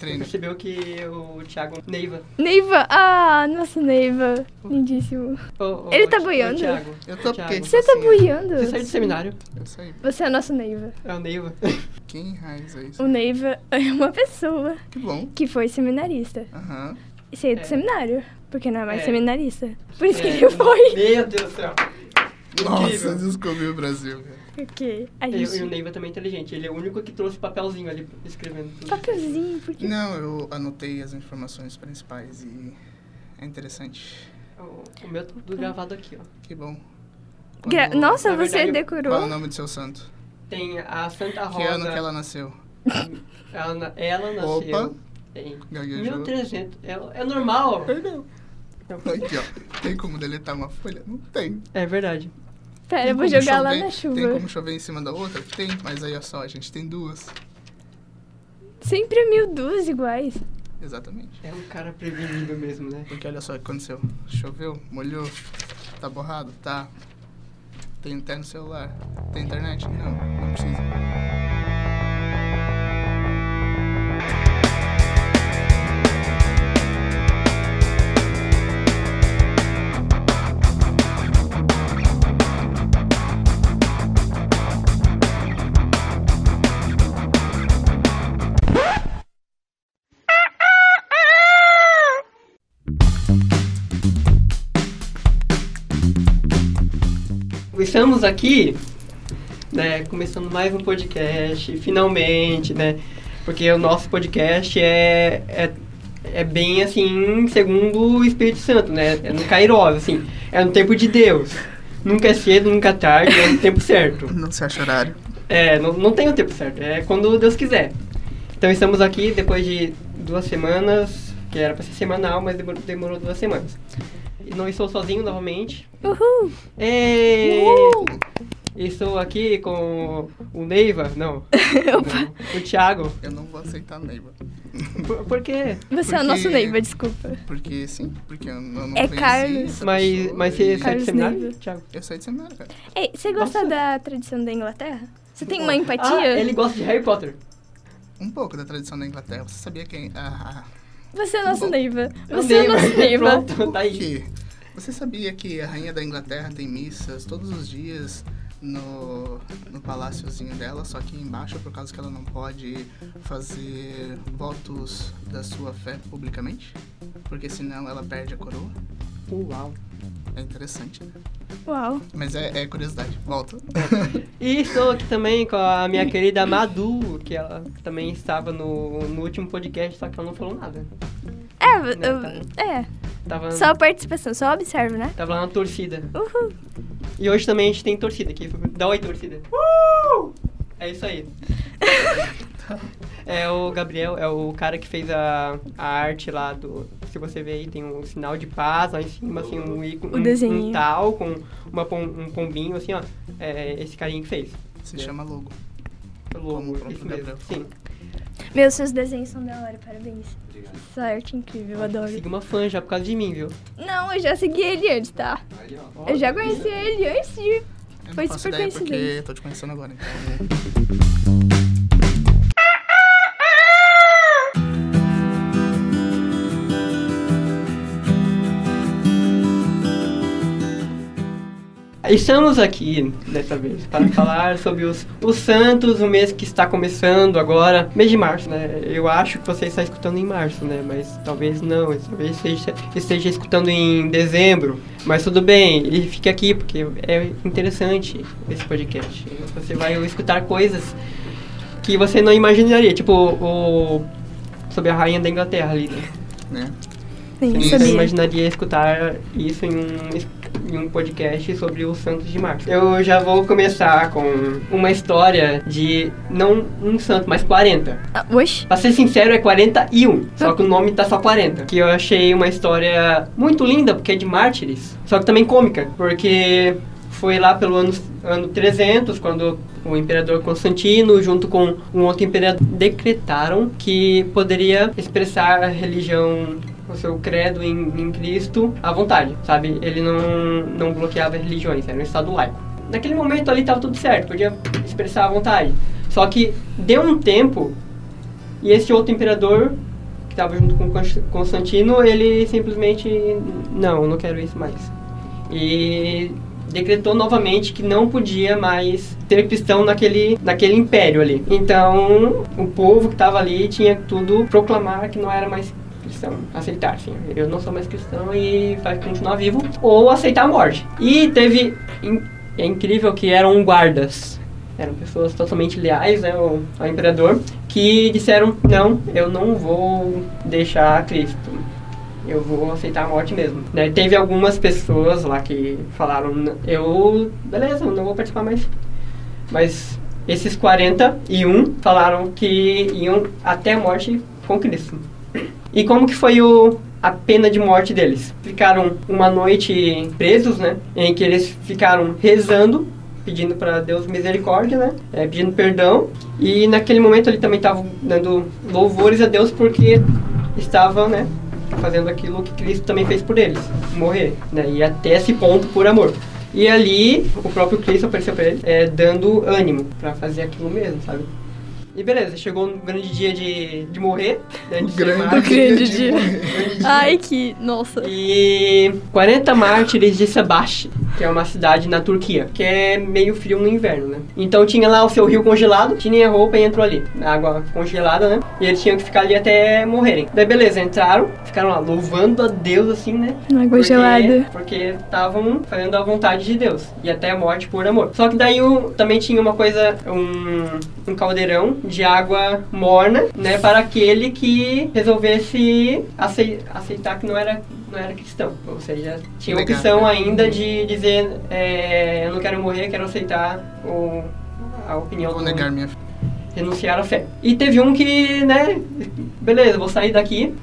Treina. Percebeu que o Thiago Neiva. Neiva! Ah, nossa, Neiva. Lindíssimo. Ô, ô, Ele tá boiando? Thiago. Eu tô porque. Você tá boiando? Você saiu do seminário. Eu sei. Você é nosso Neiva. É o Neiva. Quem raiz é isso? O Neiva é uma pessoa Que bom. que foi seminarista. Aham. E saiu do É. seminário, porque não é mais É. seminarista. Por isso que É, ele foi. Meu Deus do céu. Nossa, descobri o Brasil. cara. Porque a E, e o gente... Neiva também é inteligente. Ele é o único que trouxe papelzinho ali escrevendo tudo. Papelzinho, porque... Não, eu anotei as informações principais e é interessante. O, o meu tá tudo gravado aqui, ó. Que bom. Gra- Nossa, você verdade, decorou? Qual é o nome do seu santo? Tem a Santa Que Rosa. ano que ela nasceu? Ela, ela nasceu Opa. em Gaguejou. 1300. É, é normal. Perdeu. Aqui, ó. Tem como deletar uma folha? Não tem. É verdade. Pera, Tem eu vou jogar lá chover- na chuva. Tem como chover em cima da outra? Tem, mas aí, ó só, a gente tem duas. Sempre mil duas iguais. Exatamente. É um cara prevenido mesmo, né? Porque olha só o que aconteceu. Choveu, molhou, tá borrado? Tá. Tem até no celular. Tem internet? Não, não precisa. Estamos aqui, né, começando mais um podcast, finalmente, né? Porque o nosso podcast é, é, é bem assim, segundo o Espírito Santo, né? É no Kairos, assim, é no tempo de Deus. Nunca é cedo, nunca é tarde, é no tempo certo. Não se acha horário. É, não, não tem o tempo certo, é quando Deus quiser. Então estamos aqui depois de duas semanas, que era pra ser semanal, mas demorou, demorou duas semanas. Não estou sozinho novamente. Uhul! Ê! Uh! Estou aqui com o Neiva, não, Opa. não, o Thiago. Eu não vou aceitar Neiva. Por, por quê? Você é o Porque- nosso Neiva, desculpa. Porque sim, porque eu não, É Carlos. Mas, mas você e- sai do Carlos seminário, Neiva. Thiago? Eu saí de seminário, cara. Ei, você gosta Nossa. da tradição da Inglaterra? Você tem uma empatia? Ah, ele gosta de Harry Potter. Um pouco da tradição da Inglaterra. Você sabia quem... Ah, Você é nosso Bom. Neiva. É o Você é nosso Neiva. Pronto, tá aí. que... Você sabia que a rainha da Inglaterra tem missas todos os dias no, no paláciozinho dela, só que embaixo por causa que ela não pode fazer votos da sua fé publicamente? Porque senão ela perde a coroa. Uau. É interessante, né? Uau. Mas é, é curiosidade. Volta. E estou aqui também com a minha querida Madu, que ela também estava no, no último podcast, só que ela não falou nada. É, Né, eu- é. Tava, Só participação, só observo, né? tava lá na torcida. Uhul. E hoje também a gente tem torcida aqui. Dá oi, torcida. Uh! É isso aí. É o Gabriel, é o cara que fez a, a arte lá do. Se você ver aí, tem um sinal de paz lá em cima, assim, um ícone. Um- desenho. Um tal com uma, um pombinho, assim, ó. É esse carinha que fez. Se É. chama logo. Logo, isso mesmo. Sim. Meus, seus desenhos são da hora, parabéns. Sua arte é incrível, eu adoro. Segui uma fã já por causa de mim, viu? Não, eu já segui ele antes, tá? Eu já conheci ele antes de... Eu Foi super porque coincidência. eu tô te conhecendo agora, então. Estamos aqui dessa vez para falar sobre os, os Santos, o mês que está começando agora, mês de março, né? Eu acho que você está escutando em março, né? Mas talvez não, talvez esteja, esteja escutando em dezembro. Mas tudo bem, ele fica aqui porque é interessante esse podcast. Você vai escutar coisas que você não imaginaria, tipo o sobre a rainha da Inglaterra ali, né? Né? Sim, Você sabia. imaginaria escutar isso em um, em um podcast sobre os Santos de Março. Eu já vou começar com uma história de não um santo, mas 40. Ah, oxe. Pra ser sincero, é 41. Só que o nome tá só 40. Que eu achei uma história muito linda, porque é de mártires. Só que também cômica, porque foi lá pelo ano, ano 300, quando o imperador Constantino, junto com um outro imperador, decretaram que poderia expressar a religião, o seu credo em, em Cristo à vontade, sabe? Ele não, não bloqueava religiões, era um estado laico. Naquele momento ali estava tudo certo, podia expressar à vontade. Só que deu um tempo e esse outro imperador que estava junto com Constantino, ele simplesmente não, não quero isso mais. E decretou novamente que não podia mais ter cristão naquele, naquele império ali. Então, o povo que estava ali tinha tudo proclamar que não era mais cristão, aceitar, assim, eu não sou mais cristão e vai continuar vivo, ou aceitar a morte. E teve, é incrível que eram guardas, eram pessoas totalmente leais né, ao, ao imperador, que disseram, não, eu não vou deixar Cristo, eu vou aceitar a morte mesmo. Né? Teve algumas pessoas lá que falaram, eu, beleza, não vou participar mais. Mas esses 41 falaram que iam até a morte com Cristo. E como que foi o, a pena de morte deles? Ficaram uma noite presos, né? Em que eles ficaram rezando, pedindo para Deus misericórdia, né? É, pedindo perdão. E naquele momento ele também estavam dando louvores a Deus porque estavam, né? Fazendo aquilo que Cristo também fez por eles, morrer, né? E até esse ponto por amor. E ali o próprio Cristo apareceu para ele, é, dando ânimo para fazer aquilo mesmo, sabe? E beleza, chegou no grande dia de, de morrer. Né, de grande, grande dia. Ai, que. Nossa. E 40 mártires de Sabash, que é uma cidade na Turquia, que é meio frio no inverno, né? Então tinha lá o seu rio congelado, tinha a roupa e entrou ali. Água congelada, né? E eles tinham que ficar ali até morrerem. Daí beleza, entraram, ficaram lá louvando a Deus assim, né? Água porque, gelada. Porque estavam fazendo a vontade de Deus. E até a morte por amor. Só que daí o, também tinha uma coisa, um, um caldeirão de água morna, né, para aquele que resolvesse aceitar que não era não era cristão, ou seja, tinha a opção ainda de dizer é, eu não quero morrer, quero aceitar o, a opinião Vou do, negar minha renunciar à fé. E teve um que, né, beleza, vou sair daqui,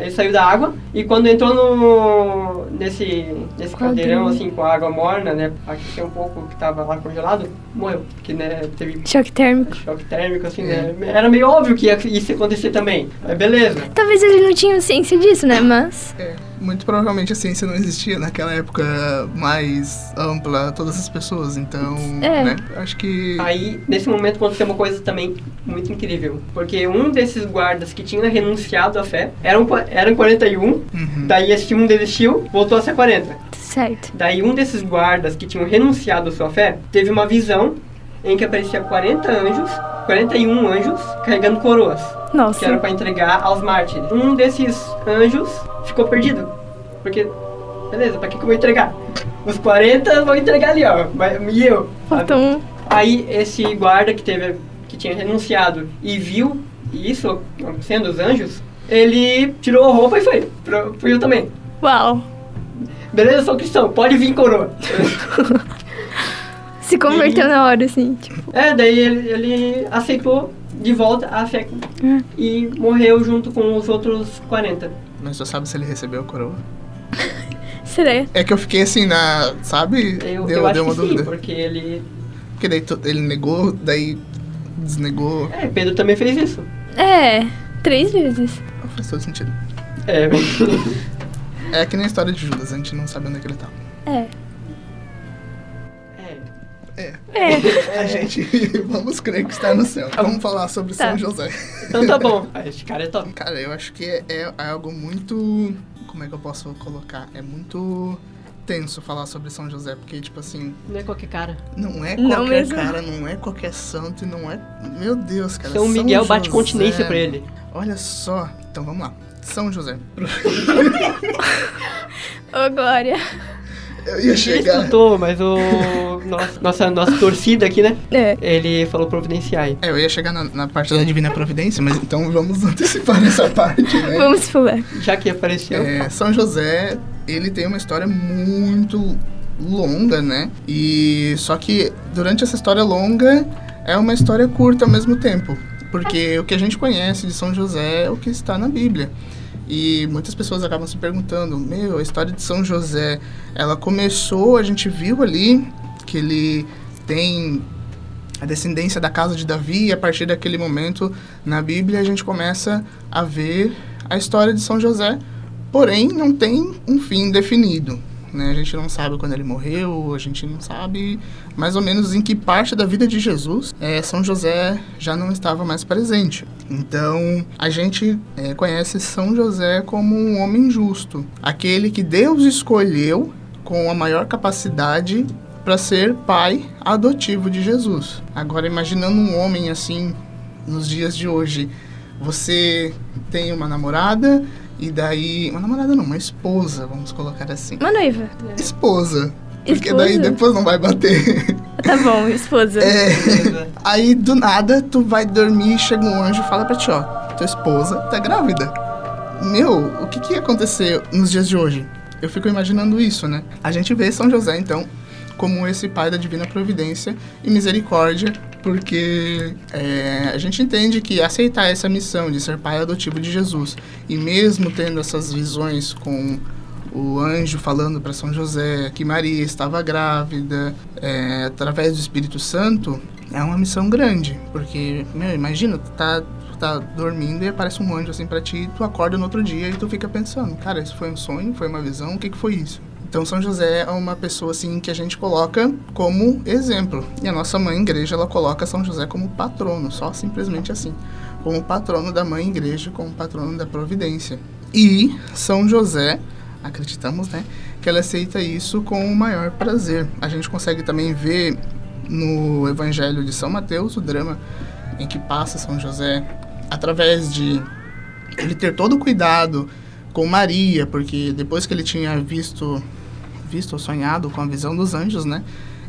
ele saiu da água, e quando entrou no, nesse, nesse caldeirão, assim, com água morna, né, aqueceu um pouco que tava lá congelado, morreu, porque, né, teve... Choque térmico. Choque térmico, assim, né, era meio óbvio que ia, isso ia acontecer também, mas beleza. Talvez ele não tinha ciência disso, né, mas... É muito provavelmente a ciência não existia naquela época mais ampla, todas as pessoas, então, é. né, acho que... Aí, nesse momento, aconteceu uma coisa também muito incrível, porque um desses guardas que tinha renunciado à fé, eram, eram 41, uhum. daí esse um desistiu, voltou a ser 40. Certo. Daí um desses guardas que tinham renunciado à sua fé, teve uma visão em que aparecia 40 anjos, 41 anjos, carregando coroas. Nossa. Que era para entregar aos mártires. Um desses anjos ficou perdido. Porque, beleza, pra que, que eu vou entregar? Os 40 vou entregar ali, ó. E eu. Então... Aí esse guarda que teve, que tinha renunciado e viu isso acontecendo, os anjos, ele tirou a roupa e foi. Pro, fui eu também. Uau. Beleza, sou cristão, pode vir coroa. Se converteu e, na hora, assim, tipo. É, daí ele, ele aceitou de volta a fé hum. e morreu junto com os outros 40. Mas você sabe se ele recebeu a coroa? Será? É que eu fiquei assim na. Sabe? Eu, deu, eu deu uma dúvida. Sim, porque ele. Porque daí ele negou, daí desnegou. É, Pedro também fez isso. É, três vezes. Faz todo sentido. É, é que nem a história de Judas, a gente não sabe onde é que ele tá. É. É. É. A gente, vamos crer que está no céu. Tá vamos falar sobre tá. São José. Então tá bom. Esse cara é top. Cara, eu acho que é, é, algo muito. Como é que eu posso colocar? É muito tenso falar sobre São José, porque, tipo assim. Não é qualquer cara. Não é qualquer não mesmo. cara, não é qualquer santo e não é. Meu Deus, cara. São Miguel São bate continência pra ele. Olha só. Então vamos lá. São José. Ô, Glória. Eu ia chegar. escutou, mas o nosso, nossa, nossa torcida aqui, né? É. Ele falou providenciar. É, eu ia chegar na, na, parte da Divina Providência, mas então vamos antecipar essa parte, né? Vamos pular. Já que apareceu. É, São José, ele tem uma história muito longa, né? E só que durante essa história longa é uma história curta ao mesmo tempo, porque o que a gente conhece de São José é o que está na Bíblia. E muitas pessoas acabam se perguntando: meu, a história de São José, ela começou, a gente viu ali que ele tem a descendência da casa de Davi, e a partir daquele momento na Bíblia a gente começa a ver a história de São José, porém não tem um fim definido. Né? A gente não sabe quando ele morreu, a gente não sabe mais ou menos em que parte da vida de Jesus é, São José já não estava mais presente. Então, a gente é, conhece São José como um homem justo, aquele que Deus escolheu com a maior capacidade para ser pai adotivo de Jesus. Agora, imaginando um homem assim nos dias de hoje, você tem uma namorada e daí. Uma namorada não, uma esposa, vamos colocar assim. Uma noiva. Esposa. Porque Esposa? daí depois não vai bater. Tá bom, esposa. É. Aí do nada tu vai dormir, chega um anjo e fala pra ti, ó, tua esposa tá grávida. Meu, o que que ia acontecer nos dias de hoje? Eu fico imaginando isso, né? A gente vê São José, então, como esse pai da divina providência e misericórdia, porque é, a gente entende que aceitar essa missão de ser pai adotivo de Jesus e mesmo tendo essas visões com o anjo falando para São José que Maria estava grávida é, através do Espírito Santo é uma missão grande, porque meu, imagina tá tá dormindo e aparece um anjo assim para ti, e tu acorda no outro dia e tu fica pensando, cara, isso foi um sonho, foi uma visão, o que que foi isso? Então São José é uma pessoa assim que a gente coloca como exemplo. E a nossa mãe igreja ela coloca São José como patrono, só simplesmente assim, como patrono da mãe igreja, como patrono da providência. E São José, acreditamos, né, que ela aceita isso com o maior prazer. A gente consegue também ver no Evangelho de São Mateus o drama em que passa São José através de ele ter todo o cuidado com Maria, porque depois que ele tinha visto visto ou sonhado com a visão dos anjos, né?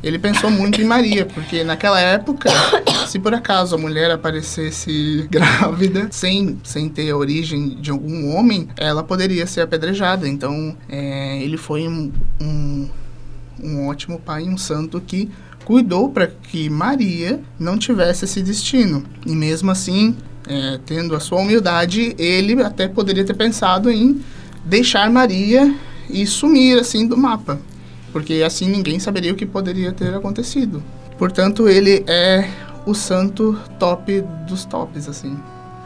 Ele pensou muito em Maria, porque naquela época, se por acaso a mulher aparecesse grávida, sem, sem ter a origem de algum homem, ela poderia ser apedrejada. Então, é, ele foi um, um, um ótimo pai, um santo que cuidou para que Maria não tivesse esse destino. E mesmo assim, é, tendo a sua humildade, ele até poderia ter pensado em deixar Maria e sumir assim do mapa, porque assim ninguém saberia o que poderia ter acontecido. Portanto, ele é o santo top dos tops, assim.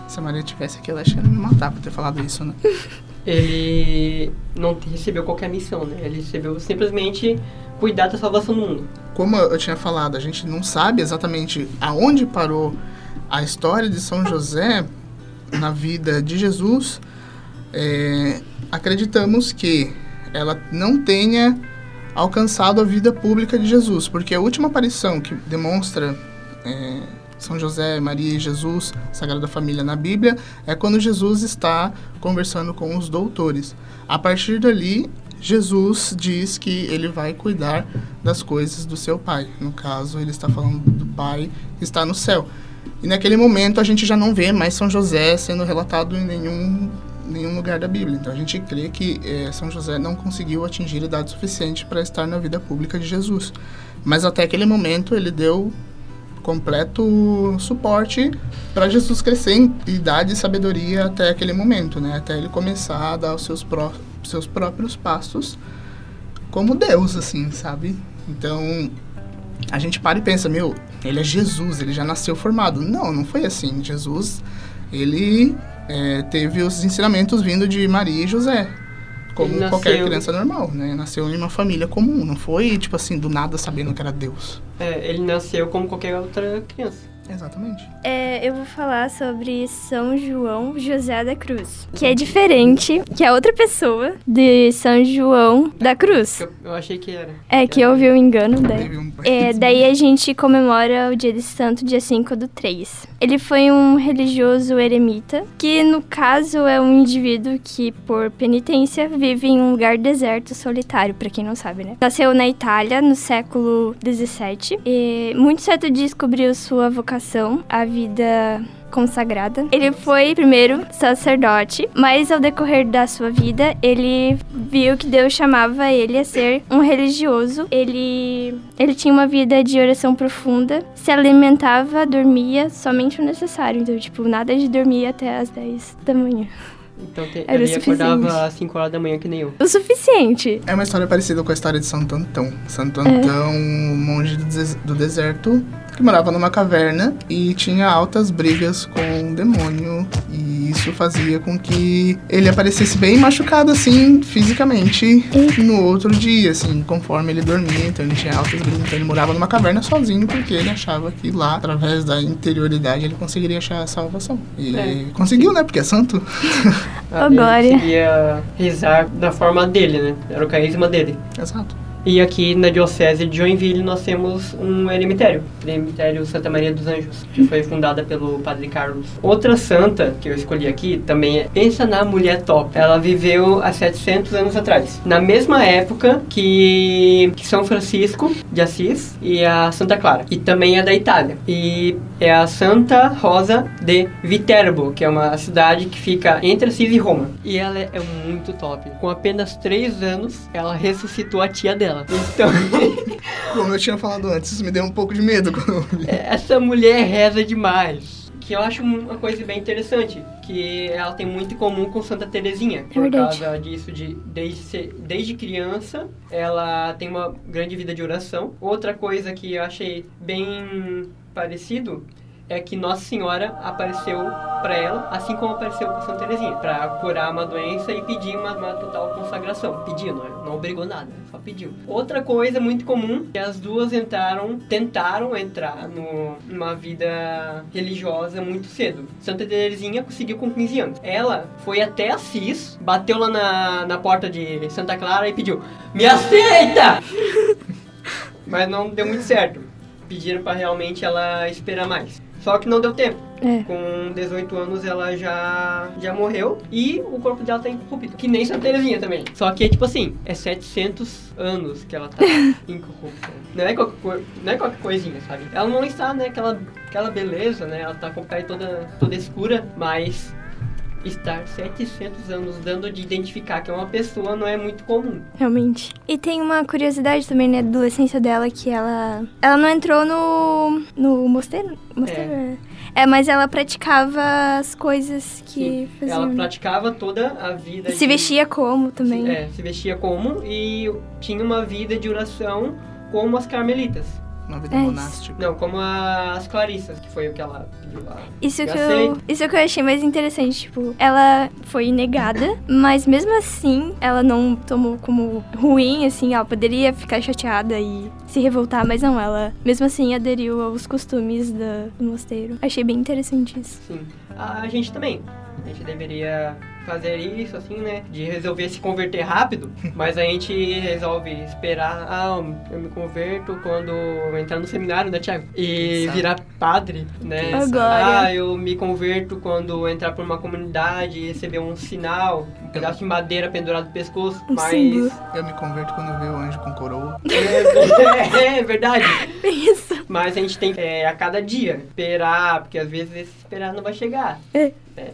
Se a Maria tivesse aqui, ela ia me matar por ter falado isso, né? Ele não recebeu qualquer missão, né? Ele recebeu simplesmente cuidar da salvação do mundo. Como eu tinha falado, a gente não sabe exatamente aonde parou a história de São José na vida de Jesus. É, acreditamos que ela não tenha alcançado a vida pública de Jesus, porque a última aparição que demonstra é, São José, Maria e Jesus, Sagrada Família na Bíblia, é quando Jesus está conversando com os doutores. A partir dali, Jesus diz que ele vai cuidar das coisas do seu Pai. No caso, ele está falando do Pai que está no céu. E naquele momento a gente já não vê mais São José sendo relatado em nenhum nenhum lugar da Bíblia. Então a gente crê que eh, São José não conseguiu atingir idade suficiente para estar na vida pública de Jesus. Mas até aquele momento ele deu completo suporte para Jesus crescer em idade e sabedoria até aquele momento, né? Até ele começar a dar os seus, pró seus próprios passos como Deus, assim, sabe? Então a gente para e pensa, meu, ele é Jesus, ele já nasceu formado. Não, não foi assim. Jesus, ele é, teve os ensinamentos vindo de Maria e José. Como Ele qualquer nasceu- criança normal, né? Nasceu em uma família comum, não foi, tipo assim, do nada sabendo que era Deus. É, ele nasceu como qualquer outra criança. Exatamente. É, eu vou falar sobre São João José da Cruz, que é diferente, que é outra pessoa de São João da Cruz. Eu, eu achei que era. É, que houve um engano daí. Teve um... É, daí a gente comemora o dia de santo, dia 5 do 3. Ele foi um religioso eremita, que no caso é um indivíduo que, por penitência, vive em um lugar deserto, solitário, pra quem não sabe, né? Nasceu na Itália no século 17 e muito cedo descobriu sua vocação, a vida consagrada. Ele foi primeiro sacerdote, mas ao decorrer da sua vida, ele viu que Deus chamava ele a ser um religioso. Ele ele tinha uma vida de oração profunda, se alimentava, dormia somente o necessário. Então, tipo, nada de dormir até as 10 da manhã. Então te, Era ele acordava às 5 horas da manhã que nem eu. O suficiente. É uma história parecida com a história de Santo Antão. Santo Antão, um monge do deserto, que morava numa caverna e tinha altas brigas com o demônio. E E isso fazia com que ele aparecesse bem machucado, assim, fisicamente, no outro dia, assim, conforme ele dormia. Então ele tinha altas brisas. Então ele morava numa caverna sozinho, porque ele achava que lá, através da interioridade, ele conseguiria achar a salvação. E É. conseguiu, né? Porque é santo. Ô, Ele conseguia rezar da forma dele, né? Era o carisma dele. Exato. E aqui na Diocese de Joinville nós temos um eremitério, o eremitério Santa Maria dos Anjos, que foi fundada pelo Padre Carlos. Outra santa que eu escolhi aqui também é Pensa na Mulher Top. Ela viveu há 700 anos atrás, na mesma época que, que São Francisco de Assis e a Santa Clara. E também é da Itália. E é a Santa Rosa de Viterbo, que é uma cidade que fica entre Assis e Roma. E ela é muito top. Com apenas 3 anos, ela ressuscitou a tia dela. Então, Como eu tinha falado antes, isso me deu um pouco de medo quando eu vi. essa mulher reza demais. Que eu acho uma coisa bem interessante, que ela tem muito em comum com Santa Terezinha. Por verdade. causa disso, de desde, ser- desde criança, ela tem uma grande vida de oração. Outra coisa que eu achei bem parecido é que Nossa Senhora apareceu para ela, assim como apareceu para Santa Terezinha, para curar uma doença e pedir uma, uma total consagração. Pediu, não, não obrigou nada, só pediu. Outra coisa muito comum é as duas entraram, tentaram entrar no, numa vida religiosa muito cedo. Santa Terezinha conseguiu com 15 anos. Ela foi até Assis, bateu lá na, na porta de Santa Clara e pediu: Me aceita! Mas não deu muito certo. Pediram para realmente ela esperar mais. Só que não deu tempo. É. Com 18 anos ela já, já morreu e o corpo dela tá incorrupto. Que nem Santa Terezinha também. Só que, tipo assim, é 700 anos que ela tá incorrupta. Não é, qualquer, não é qualquer coisinha, sabe? Ela não está, né, aquela, aquela beleza, né? Ela tá com a pele toda, toda escura, mas estar 700 anos dando de identificar que é uma pessoa não é muito comum. Realmente. E tem uma curiosidade também na adolescência dela que ela. Ela não entrou no. no mosteiro? Mosteiro? É. É, mas ela praticava as coisas que Sim, faziam. ela né? praticava toda a vida. Se de- vestia como também. É, se vestia como e tinha uma vida de oração como as carmelitas. Uma vida É monástica. Não, como as clarissas, que foi o que ela pediu lá. Isso que, eu, isso que eu achei mais interessante, tipo, ela foi negada, mas mesmo assim, ela não tomou como ruim, assim, ela poderia ficar chateada e se revoltar, mas não, ela mesmo assim aderiu aos costumes da- do mosteiro. Achei bem interessante isso. Sim. A gente também. A gente deveria fazer isso, assim, né? De resolver se converter rápido, mas a gente resolve esperar. Ah, eu me converto quando eu entrar no seminário, né, Thiago? E virar padre, né? Agora. Ah, eu me converto quando entrar por uma comunidade e receber um sinal, um pedaço de madeira pendurado no pescoço, Um mas. símbolo. Eu me converto quando eu ver o anjo com coroa. É, é verdade. Isso. Mas a gente tem que, é, a cada dia, esperar, porque às vezes esse esperar não vai chegar. É. É,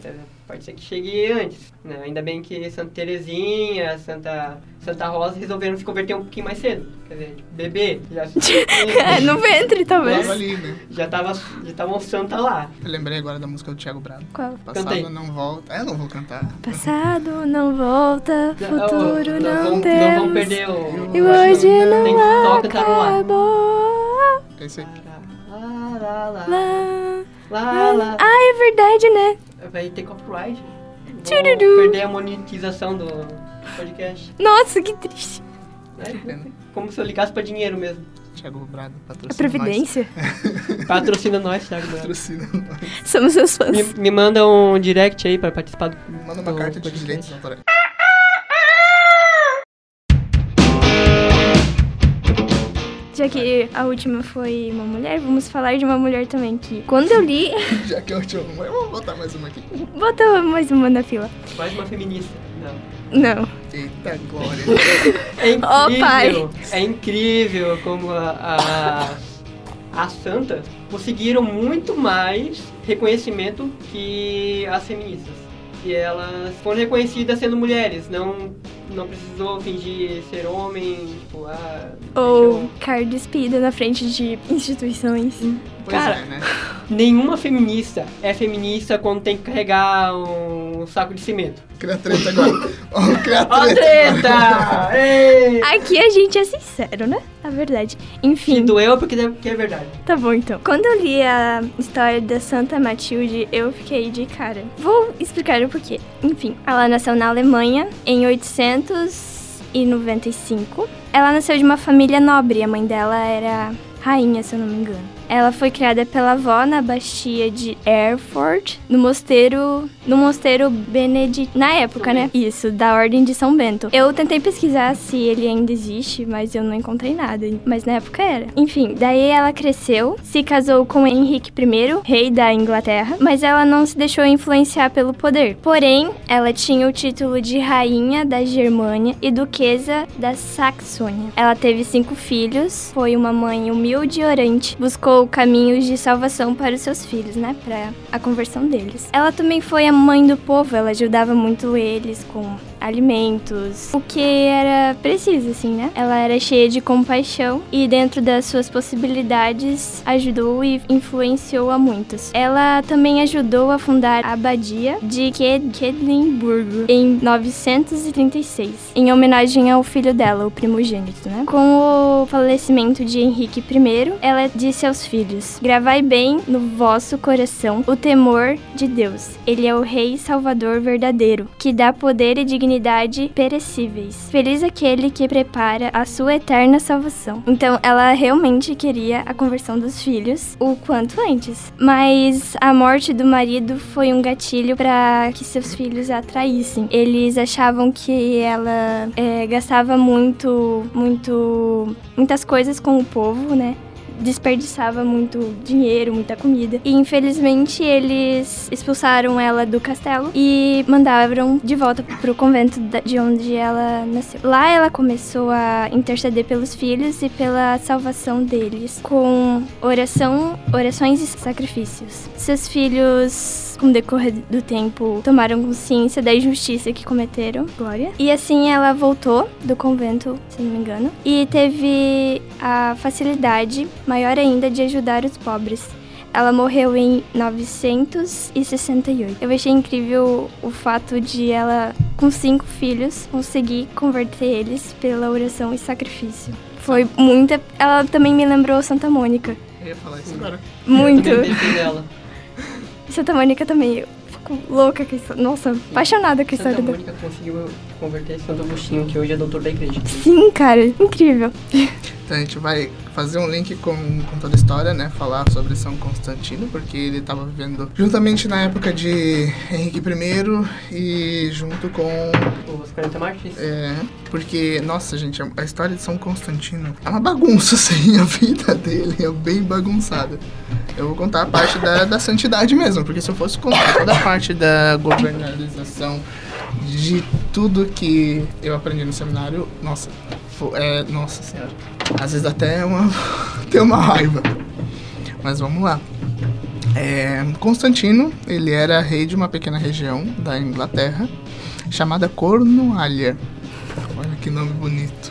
pode ser que chegue antes. Né? Ainda bem que Santa Terezinha, Santa, Santa Rosa resolveram se converter um pouquinho mais cedo. Quer dizer, tipo, bebê. Já, É, no ventre, talvez. Tava ali, né? já tava já estavam santa lá. Eu lembrei agora da música do Thiago Brado. Qual? Passado Canta aí. não volta. É, eu não vou cantar. Passado não volta, futuro não, vamos, não temos. vamos perder o. E hoje não cantar no ar. acabou. É isso aí. Lá, lá, lá, Lá, lá, lá. Ah, é verdade, né? Vai ter copyright. Vou perder a monetização do podcast. Nossa, que triste. Pena. Como se eu ligasse pra dinheiro mesmo. Thiago Brado, A patrocina Previdência. Patrocina nós, Thiago. nós. Bravo. Patrocina nós. Somos seus fãs. Me, me manda um direct aí pra participar do. Manda uma do carta de direitos autorais. Já que a última foi uma mulher, vamos falar de uma mulher também que, quando eu li, Já que o tio, eu vou botar mais uma aqui. bota mais uma na fila. Mais uma feminista. Não. Não. Eita glória. É incrível. Ó, pai. É incrível como a, a, as santas conseguiram muito mais reconhecimento que as feministas. E elas foram reconhecidas sendo mulheres, não, não precisou fingir ser homem, tipo, ah, Ou eu- ficar despida na frente de instituições. Pois Cara, é, né? Nenhuma feminista é feminista quando tem que carregar um saco de cimento. Cria treta agora. Ó, cria Ó treta. treta! Ei! Aqui a gente é sincero, né? A verdade. Se Enfim, doeu é porque que é verdade. tá bom então. Quando eu li a história da Santa Matilde, eu fiquei de cara. Vou explicar o porquê. Enfim, ela nasceu na Alemanha em 895. Ela nasceu de uma família nobre, a mãe dela era rainha, se eu não me engano. Ela foi criada pela avó na Bastia de Erfurt, no mosteiro, no mosteiro Benedict, na época, né? Isso, da Ordem de São Bento. Eu tentei pesquisar se ele ainda existe, mas eu não encontrei nada, mas na época era. Enfim, daí ela cresceu, se casou com Henrique I, rei da Inglaterra, mas ela não se deixou influenciar pelo poder. Porém, ela tinha o título de rainha da Germânia e duquesa da Saxônia. Ela teve cinco filhos, foi uma mãe humilde e orante, buscou caminhos de salvação para os seus filhos, né, para a conversão deles. Ela também foi a mãe do povo, ela ajudava muito eles com alimentos, o que era preciso, assim, né? Ela era cheia de compaixão e, dentro das suas possibilidades, ajudou e influenciou a muitos. Ela também ajudou a fundar a abadia de Qued- Quedlinburgo em 936, em homenagem ao filho dela, o primogênito, né? Com o falecimento de Henrique I, ela disse aos filhos: Gravai bem no vosso coração o temor de Deus. Ele é o Rei Salvador verdadeiro, que dá poder e dignidade perecíveis. Feliz aquele que prepara a sua eterna salvação. Então, ela realmente queria a conversão dos filhos o quanto antes. Mas a morte do marido foi um gatilho para que seus filhos a traíssem. Eles achavam que ela é, gastava muito, muito, muitas coisas com o povo, né? Desperdiçava muito dinheiro, muita comida. E infelizmente eles expulsaram ela do castelo e mandaram de volta pro convento de onde ela nasceu. Lá ela começou a interceder pelos filhos e pela salvação deles com oração, orações e sacrifícios. Seus filhos com o decorrer do tempo, tomaram consciência da injustiça que cometeram, Glória. E assim ela voltou do convento, se não me engano, e teve a facilidade maior ainda de ajudar os pobres. Ela morreu em 968. Eu achei incrível o fato de ela, com cinco filhos, conseguir converter eles pela oração e sacrifício. Foi muita. Ela também me lembrou Santa Mônica. Eu ia falar isso agora. Muito. Santa Mônica também. Fico louca com isso. Nossa, apaixonada com a Santa história da. Mônica conseguiu converter Santo Agostinho, que hoje é doutor da igreja. Sim, cara, incrível. Então a gente vai fazer um link com, com toda a história, né? Falar sobre São Constantino, porque ele estava vivendo juntamente na época de Henrique I e junto com. Os 40 mártires. É, porque, nossa, gente, a história de São Constantino é uma bagunça, assim, a vida dele é bem bagunçada. Eu vou contar a parte da, da santidade mesmo, porque se eu fosse contar toda a parte da governalização de tudo que eu aprendi no seminário, nossa, é, nossa senhora. Às vezes até uma, tem uma raiva. Mas vamos lá. É, Constantino, ele era rei de uma pequena região da Inglaterra chamada Cornualha. Olha que nome bonito.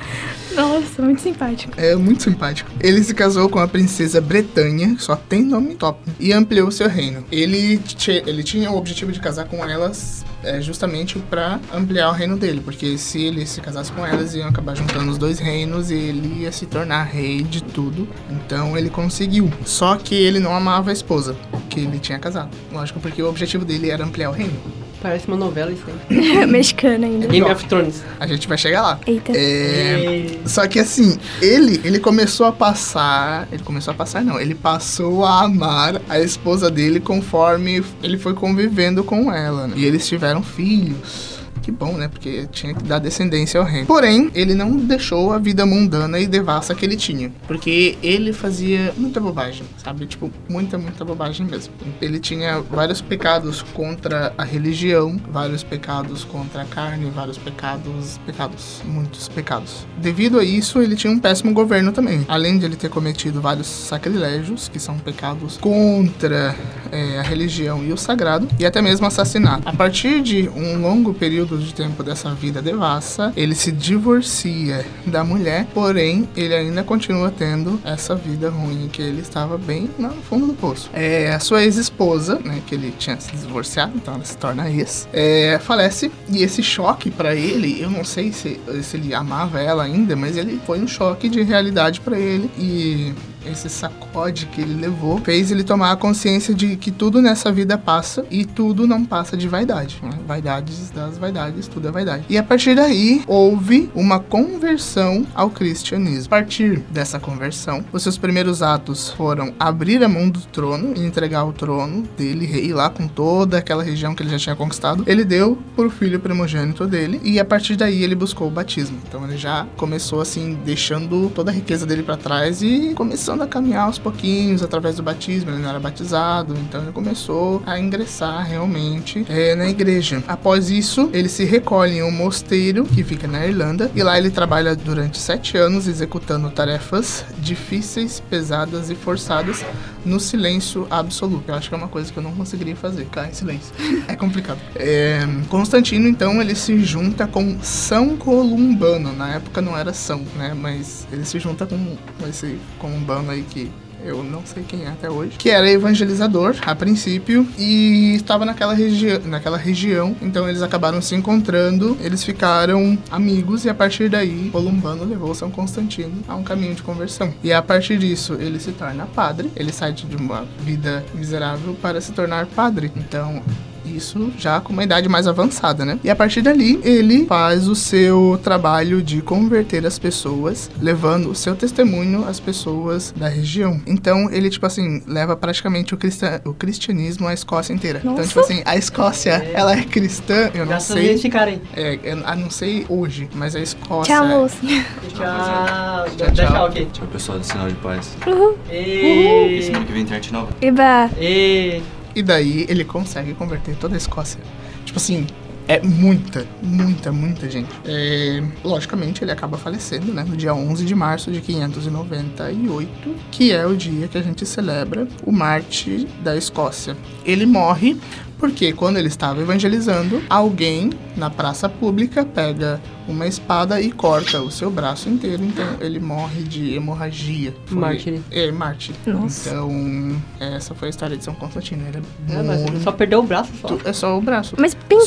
Nossa, muito simpático. É muito simpático. Ele se casou com a princesa Bretanha, só tem nome top, e ampliou seu reino. Ele, ele tinha o objetivo de casar com elas é, justamente para ampliar o reino dele, porque se ele se casasse com elas, iam acabar juntando os dois reinos e ele ia se tornar rei de tudo. Então ele conseguiu. Só que ele não amava a esposa que ele tinha casado. Lógico, porque o objetivo dele era ampliar o reino. Parece uma novela isso aí. Mexicana ainda. Game of Thrones. A gente vai chegar lá. Eita. É, Só que assim, ele, ele começou a passar. Ele começou a passar, não. Ele passou a amar a esposa dele conforme ele foi convivendo com ela. né? E eles tiveram filhos. Que bom, né? Porque tinha que dar descendência ao reino. Porém, ele não deixou a vida mundana e devassa que ele tinha. Porque ele fazia muita bobagem, sabe? Tipo, muita, muita bobagem mesmo. Ele tinha vários pecados contra a religião, vários pecados contra a carne, vários pecados, pecados, muitos pecados. Devido a isso, ele tinha um péssimo governo também. Além de ele ter cometido vários sacrilégios, que são pecados contra é, a religião e o sagrado, e até mesmo assassinato. A partir de um longo período período de tempo dessa vida devassa, ele se divorcia da mulher, porém ele ainda continua tendo essa vida ruim que ele estava bem no fundo do poço. É, a sua ex-esposa, né, que ele tinha se divorciado, então ela se torna ex, é, falece. E esse choque para ele, eu não sei se, se ele amava ela ainda, mas ele foi um choque de realidade para ele. E esse sacode que ele levou fez ele tomar a consciência de que tudo nessa vida passa e tudo não passa de vaidade. Né? Vaidades das vaidades, tudo é vaidade. E a partir daí houve uma conversão ao cristianismo. A partir dessa conversão, os seus primeiros atos foram abrir a mão do trono e entregar o trono dele, rei, lá com toda aquela região que ele já tinha conquistado. Ele deu pro filho primogênito dele e a partir daí ele buscou o batismo. Então ele já começou assim, deixando toda a riqueza dele para trás e começou começando a caminhar aos pouquinhos através do batismo. Ele não era batizado, então ele começou a ingressar realmente é, na igreja. Após isso, ele se recolhe em um mosteiro que fica na Irlanda e lá ele trabalha durante sete anos executando tarefas difíceis, pesadas e forçadas no silêncio absoluto. Eu acho que é uma coisa que eu não conseguiria fazer, ficar em silêncio. É complicado. É, Constantino, então, ele se junta com São Columbano. Na época não era São, né? Mas ele se junta com esse Columbano aí que eu não sei quem é até hoje, que era evangelizador a princípio e estava naquela, regi naquela região, então eles acabaram se encontrando, eles ficaram amigos e a partir daí Columbano levou São Constantino a um caminho de conversão. E a partir disso ele se torna padre, ele sai de uma vida miserável para se tornar padre. Então isso já com uma idade mais avançada, né? E a partir dali, ele faz o seu trabalho de converter as pessoas, levando o seu testemunho às pessoas da região. Então, ele, tipo assim, leva praticamente o, o cristianismo à Escócia inteira. Nossa. Então, tipo assim, a Escócia, é. ela é cristã, eu não Graças sei. esse cara aí. É, eu não sei hoje, mas a Escócia. Tchau, moço. Tchau. Tchau, Tchau, tchau. ok. Tchau, pessoal do Sinal de Paz. Uhul. E... Semana que vem internet nova. Eba. E... E daí ele consegue converter toda a Escócia. Tipo assim, é muita, muita, muita gente. É, logicamente, ele acaba falecendo, né? No dia 11 de março de 598, que é o dia que a gente celebra o Marte da Escócia. Ele morre porque quando ele estava evangelizando, alguém na praça pública pega uma espada e corta o seu braço inteiro, então ele morre de hemorragia. Foi- Mártire. É, Marte. Nossa. Então, essa foi a história de São Constantino. Ele é, É, mas ele muito... só perdeu o braço só. É só o braço. Mas pensa.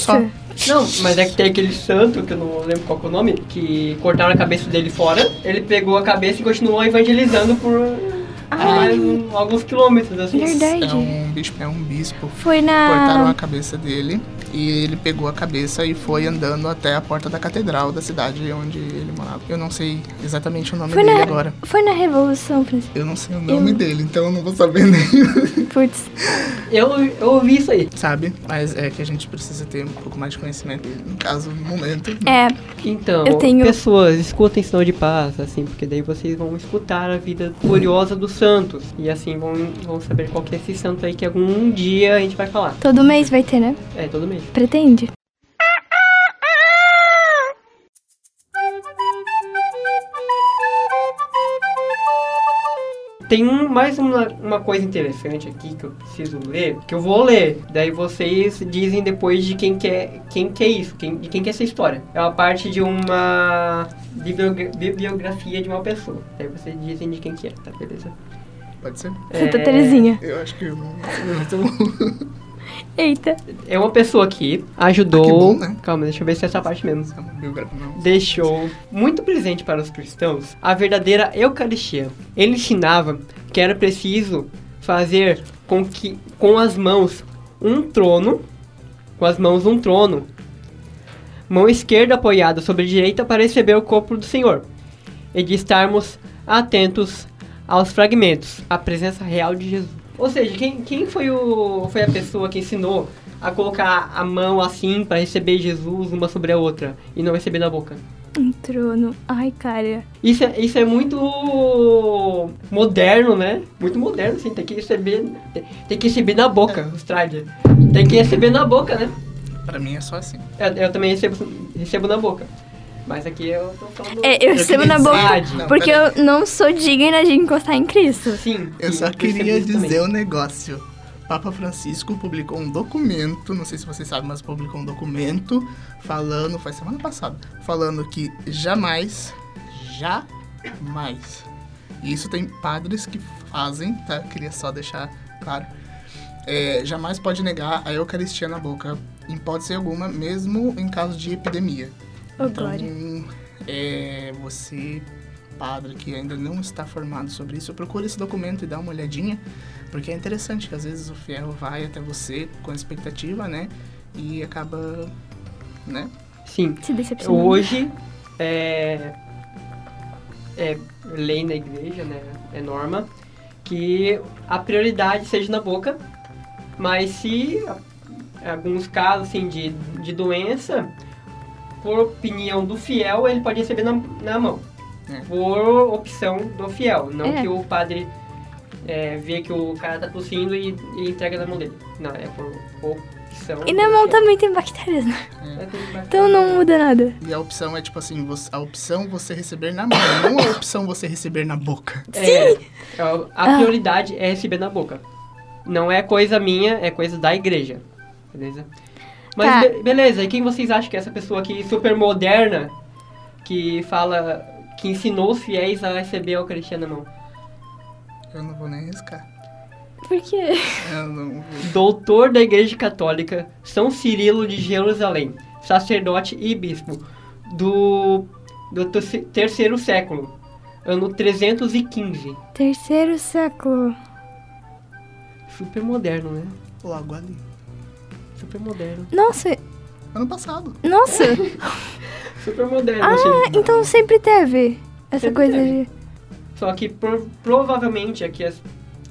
Só. Não, mas é que tem aquele santo, que eu não lembro qual que é o nome, que cortaram a cabeça dele fora. Ele pegou a cabeça e continuou evangelizando por um- alguns quilômetros, assim. Verdade. É um bispo, é um bispo. Foi Cortaram a na. cabeça dele e ele pegou a cabeça e foi andando até a porta da catedral da cidade onde ele morava. Eu não sei exatamente o nome Foi dele na, agora. foi na Revolução Francesa. Eu não sei o nome Eu- dele, então eu não vou saber nem, Putz. Eu, eu ouvi isso aí. sabe? Mas é que a gente precisa ter um pouco mais de conhecimento. No caso, no momento. É, Então, Eu tenho- pessoas, escutem sinal de paz, assim, porque daí vocês vão escutar a vida curiosa dos santos. E assim vão, vão saber qual que é esse santo aí que algum dia a gente vai falar. todo mês vai ter, né? É, todo mês. Pretende? Tem um- mais uma, uma coisa interessante aqui que eu preciso ler, que eu vou ler. Daí vocês dizem depois de quem que é, quem que é isso, quem, de quem que é essa história. É uma parte de uma bibliografia de uma pessoa. Daí vocês dizem de quem que é, tá beleza? Pode ser? Santa É- Terezinha. Eu acho que eu não. eu não tô- Eita. É uma pessoa que ajudou. Ah, que bom, né? Calma, deixa eu ver se é essa parte mesmo. Deixou muito presente para os cristãos a verdadeira Eucaristia. Ele ensinava que era preciso fazer com que com as mãos um trono, com as mãos um trono, mão esquerda apoiada sobre a direita para receber o corpo do Senhor, e de estarmos atentos aos fragmentos, a presença real de Jesus. Ou seja, quem, quem foi, o, foi a pessoa que ensinou a colocar a mão assim para receber Jesus uma sobre a outra e não receber na boca? Um trono. Ai, cara. Isso é, isso é muito moderno, né? Muito moderno, assim. Tem que receber, tem, tem que receber na boca, os trajes. Tem que receber na boca, né? Pra mim é só assim. Eu, eu também recebo, recebo na boca. Mas aqui eu tô falando... É, eu recebo na boca Não, porque eu não sou digna de encostar em Cristo. Sim. Eu só queria dizer também. um negócio. Papa Francisco publicou um documento, não sei se vocês sabem, mas publicou um documento falando, foi semana passada, falando que jamais, jamais, e isso tem padres que fazem, tá? Queria só deixar claro, é, jamais pode negar a Eucaristia na boca, em hipótese alguma, mesmo em caso de epidemia. Ô, Então, glória. é, você, padre, que ainda não está formado sobre isso, procure esse documento e dá uma olhadinha, porque é interessante que às vezes o fiel vai até você com expectativa, né? E acaba, né? Sim. Se decepcionou. Hoje é, é lei na igreja, né? É norma que a prioridade seja na boca, mas se alguns casos assim, de, de doença, por opinião do fiel, ele pode receber na, na mão. É. Por opção do fiel, não É. que o padre é, vê que o cara tá tossindo e, e entrega na mão dele. Não, é por opção. E na mão fiel. também tem bactérias, né? É, bactéria. Então não muda nada. E a opção é tipo assim, você- a opção você receber na mão, não a opção você receber na boca. É, a Ah. prioridade é receber na boca. Não é coisa minha, é coisa da igreja. Beleza? Mas Tá. be- beleza, e quem vocês acham que é essa pessoa aqui super moderna que fala, que ensinou os fiéis a receber a Eucaristia na mão? Eu não vou nem arriscar. Por quê? Eu não vou. Doutor da Igreja Católica, São Cirilo de Jerusalém, sacerdote e bispo do, do terce- terceiro século, ano 315. Terceiro século. Super moderno, né? Logo ali. Super moderno. Nossa, Ano passado. nossa. Super moderno, ah, assim. então sempre teve essa Sempre coisa teve. de. Só que pro- provavelmente aqui as,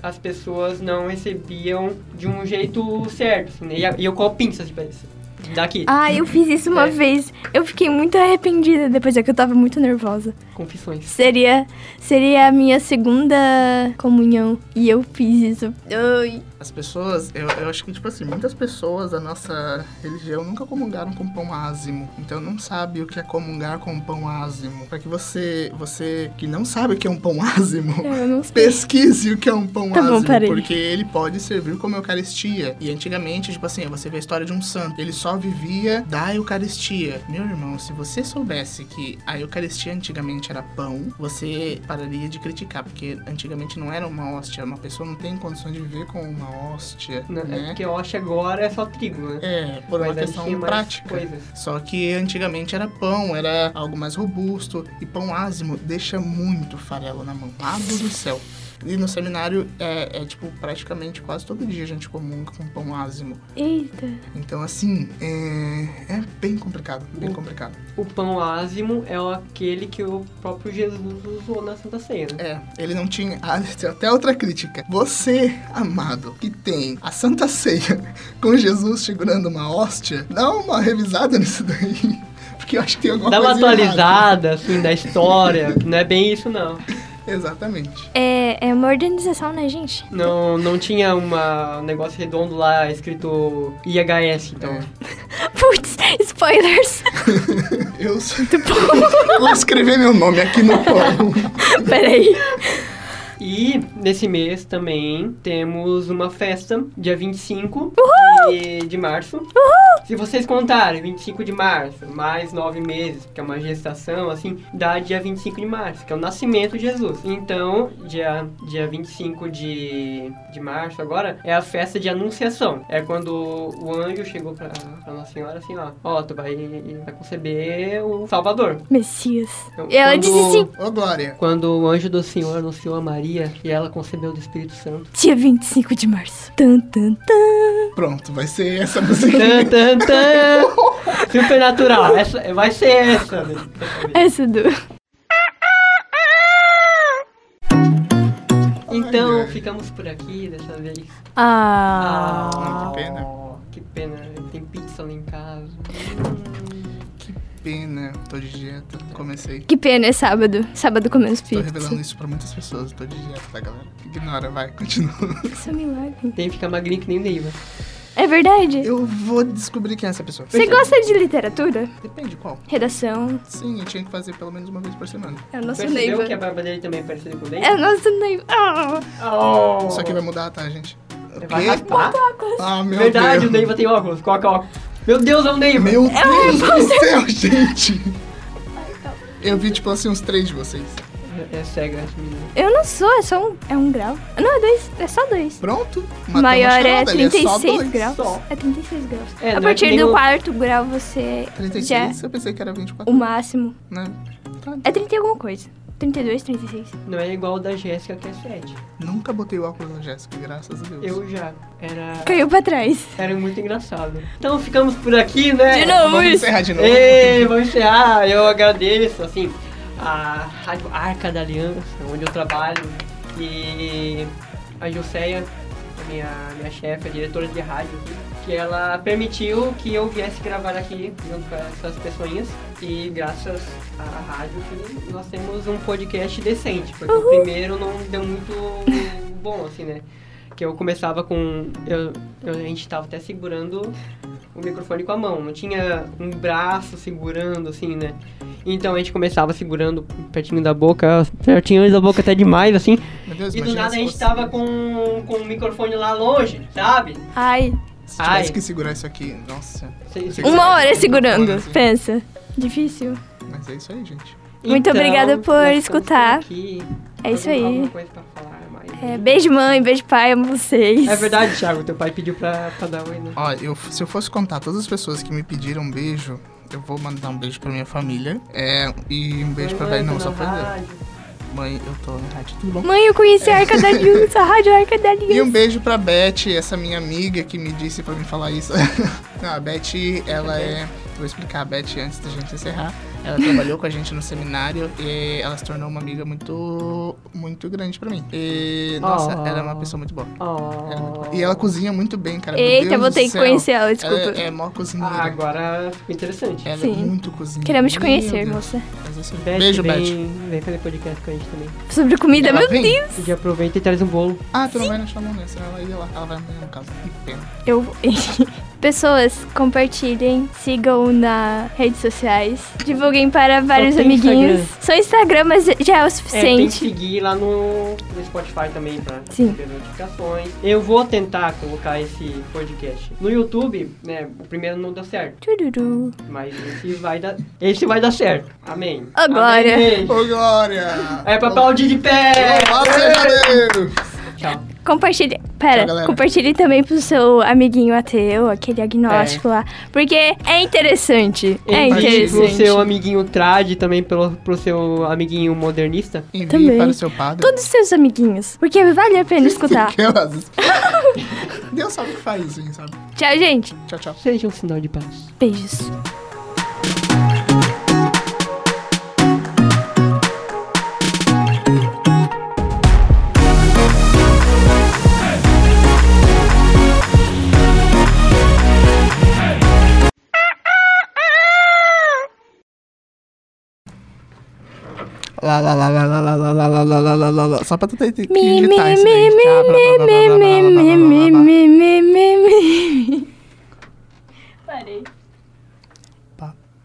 as pessoas não recebiam de um jeito certo, assim, né? E, e eu qual pinça tipo, daqui, Ah, eu fiz isso uma É. vez. Eu fiquei muito arrependida depois, é que eu tava muito nervosa. Confissões. Seria, seria a minha segunda comunhão. E eu fiz isso. Ai. As pessoas, eu, eu acho que, tipo assim, muitas pessoas da nossa religião nunca comungaram com pão ázimo. Então não sabe o que é comungar com pão ázimo. Pra que você, você que não sabe o que é um pão ázimo, sei. pesquise o que é um pão Tá bom, ázimo. parei. porque ele pode servir como Eucaristia. E antigamente, tipo assim, você vê a história de um santo. Ele só vivia da Eucaristia. Meu irmão, se você soubesse que a Eucaristia antigamente era pão, você pararia de criticar. Porque antigamente não era uma hóstia. Uma pessoa não tem condições de viver com uma hóstia, Né? É né? porque que agora é só trigo, né? É, por uma Mas antes questão prática. Coisas. Só que antigamente era pão, era algo mais robusto. E pão ázimo deixa muito farelo na mão. Ado do céu. E no seminário é, é, tipo, praticamente quase todo dia a gente comunga com pão ázimo. Eita. Então, assim, é, é bem complicado, bem O- complicado. O pão ázimo é aquele que o próprio Jesus usou na Santa Ceia, né? É, ele não tinha. Ah, tem até outra crítica. Você, amado, que tem a Santa Ceia com Jesus segurando uma hóstia, dá uma revisada nisso daí. Porque eu acho que tem alguma Dá uma coisa errada. atualizada, assim, da história. Não é bem isso, não. Exatamente. É, é uma organização, né, gente? Não, não tinha uma, um negócio redondo lá escrito IHS, então. É. Putz, spoilers. Eu sou... vou escrever meu nome aqui no pão. Peraí. E nesse mês também temos uma festa, dia 25 de, de março. Se vocês contarem 25 de março, mais nove meses, que é uma gestação, assim, dá dia 25 de março, que é o nascimento de Jesus. Então, dia, dia 25 de, de março agora é a festa de anunciação. É quando o anjo chegou pra, pra Nossa Senhora assim, ó, ó, tu vai, vai conceber o Salvador. Messias. Então, E ela quando- disse assim, Ô, Glória. quando o anjo do Senhor anunciou a Maria e ela concebeu do Espírito Santo. dia 25 de março. Tan, tan, tan. Pronto, vai ser essa música. Tan, tan, tan. Supernatural. Essa, vai ser essa. Essa do... Então, Olha. ficamos por aqui dessa vez. Ah. Ah, que pena. Que pena. Tem pizza lá em casa. Pena, tô de dieta. Comecei. Que pena, é sábado. Sábado comemos Tô pizza. revelando isso pra muitas pessoas. Tô de dieta, tá, galera? Ignora, vai, continua. Isso é um milagre. Tem que ficar magrinho que nem Neiva. É verdade. Eu vou descobrir quem é essa pessoa. Você gosta de literatura? Depende qual. Redação. Sim, eu tinha que fazer pelo menos uma vez por semana. É o nosso Percebeu Neiva. que a barba dele também é parecida com o Neiva? É o nosso Neiva. Ah. Oh. Só que vai mudar, tá, gente? Vai quê? raspar? Ah, meu Verdade, Deus. o Neiva tem óculos. Coloca óculos. Meu Deus, é o Neiva. Meu Deus do céu, gente. Eu vi, tipo assim, uns três de vocês. É, é cega essa menina. Eu não sou, é só um, é um grau. Não, é dois, é só dois. Pronto. Maior é charada, ele só 36 dois. graus. só. É 36 graus. É, a não é partir nem do o- quarto grau você 36, já eu pensei que era 24. o máximo. Né? Tá. É 30 e alguma coisa. 32, 36. Não é igual o da Jéssica, que é 7. Nunca botei o óculos na Jéssica, graças a Deus. Eu já. Era, Caiu pra trás. era muito engraçado. Então ficamos por aqui, né? De novo. Vamos encerrar de novo. Ei, vamos encerrar. Eu agradeço, assim, a Rádio Arca da Aliança, onde eu trabalho, e a Jusceia, minha, minha chefe, a diretora de rádio, que ela permitiu que eu viesse gravar aqui junto com essas pessoinhas. E graças à rádio nós temos um podcast decente, porque o primeiro não deu muito bom, assim, né? Que eu começava com. Eu, eu- a gente tava até segurando o microfone com a mão, não tinha um braço segurando, assim, né? Então a gente começava segurando pertinho da boca, pertinho da boca até demais, assim. Meu Deus, E do nada a gente tava com, com o microfone lá longe, sabe? Ai, Se tivesse Ai. que segurar isso aqui, nossa. Uma hora segurando. assim. Pensa. Difícil. Mas é isso aí, gente. Muito obrigada por escutar. É isso aí. É, beijo mãe, beijo pai, amo vocês. É verdade, Thiago, teu pai pediu pra, pra dar oi, né? Ó, eu, se eu fosse contar todas as pessoas que me pediram um beijo, eu vou mandar um beijo pra minha família. É, e um beijo pra velho, não, tô só pra rádio. Mãe, eu tô na rádio, tudo bom? Mãe, eu conheci a Arca da Aliança, a Rádio Arca da E um Aliança. beijo pra Beth, essa minha amiga que me disse pra mim falar isso. Não, a Beth, ela é. Vou explicar a Beth antes da gente encerrar. Ela trabalhou com a gente no seminário e ela se tornou uma amiga muito, muito grande pra mim. E, nossa, Oh. ela é uma pessoa muito boa. Oh. Ela é muito boa. E ela cozinha muito bem, cara. Eita, vou ter que conhecer ela, desculpa. Ela é mó cozinheira. Ah, agora ficou interessante. Ela é Sim. muito cozinheira. Queremos te conhecer, Deus. moça. É. Beth, Beijo, vem, Beth. Vem fazer podcast com a gente também. Sobre comida, Ela meu vem? Deus. E aproveita e traz um bolo. Ah, tu não vai na Chamonix, senão ela ia lá. Ela vai no caso. Que pena. Eu. Pessoas, compartilhem, sigam nas redes sociais, divulguem para vários amiguinhos. Instagram. Só Instagram, mas já é o É, tem que suficiente. seguir lá no, no Spotify também pra Sim. receber notificações. Eu vou tentar colocar esse podcast no YouTube, né? O primeiro não deu certo, Tururu. mas esse vai dar, esse vai dar certo. Amém. Ô, Glória! É pra aplaudir de pé. Janeiro! Tchau. Compartilhe. Pera, Tchau, compartilhe também pro seu amiguinho ateu, aquele agnóstico lá. Porque é interessante. É Envie pro interessante. seu amiguinho trad também pelo, pro seu amiguinho modernista. Envie Também. para o seu padre. Todos os seus amiguinhos. Porque vale a pena escutar. Deus sabe o que faz, assim, sabe? Tchau, gente. Tchau, tchau. Seja um sinal de paz. Beijos. Só pra tu ter que imitar isso daí. Parei.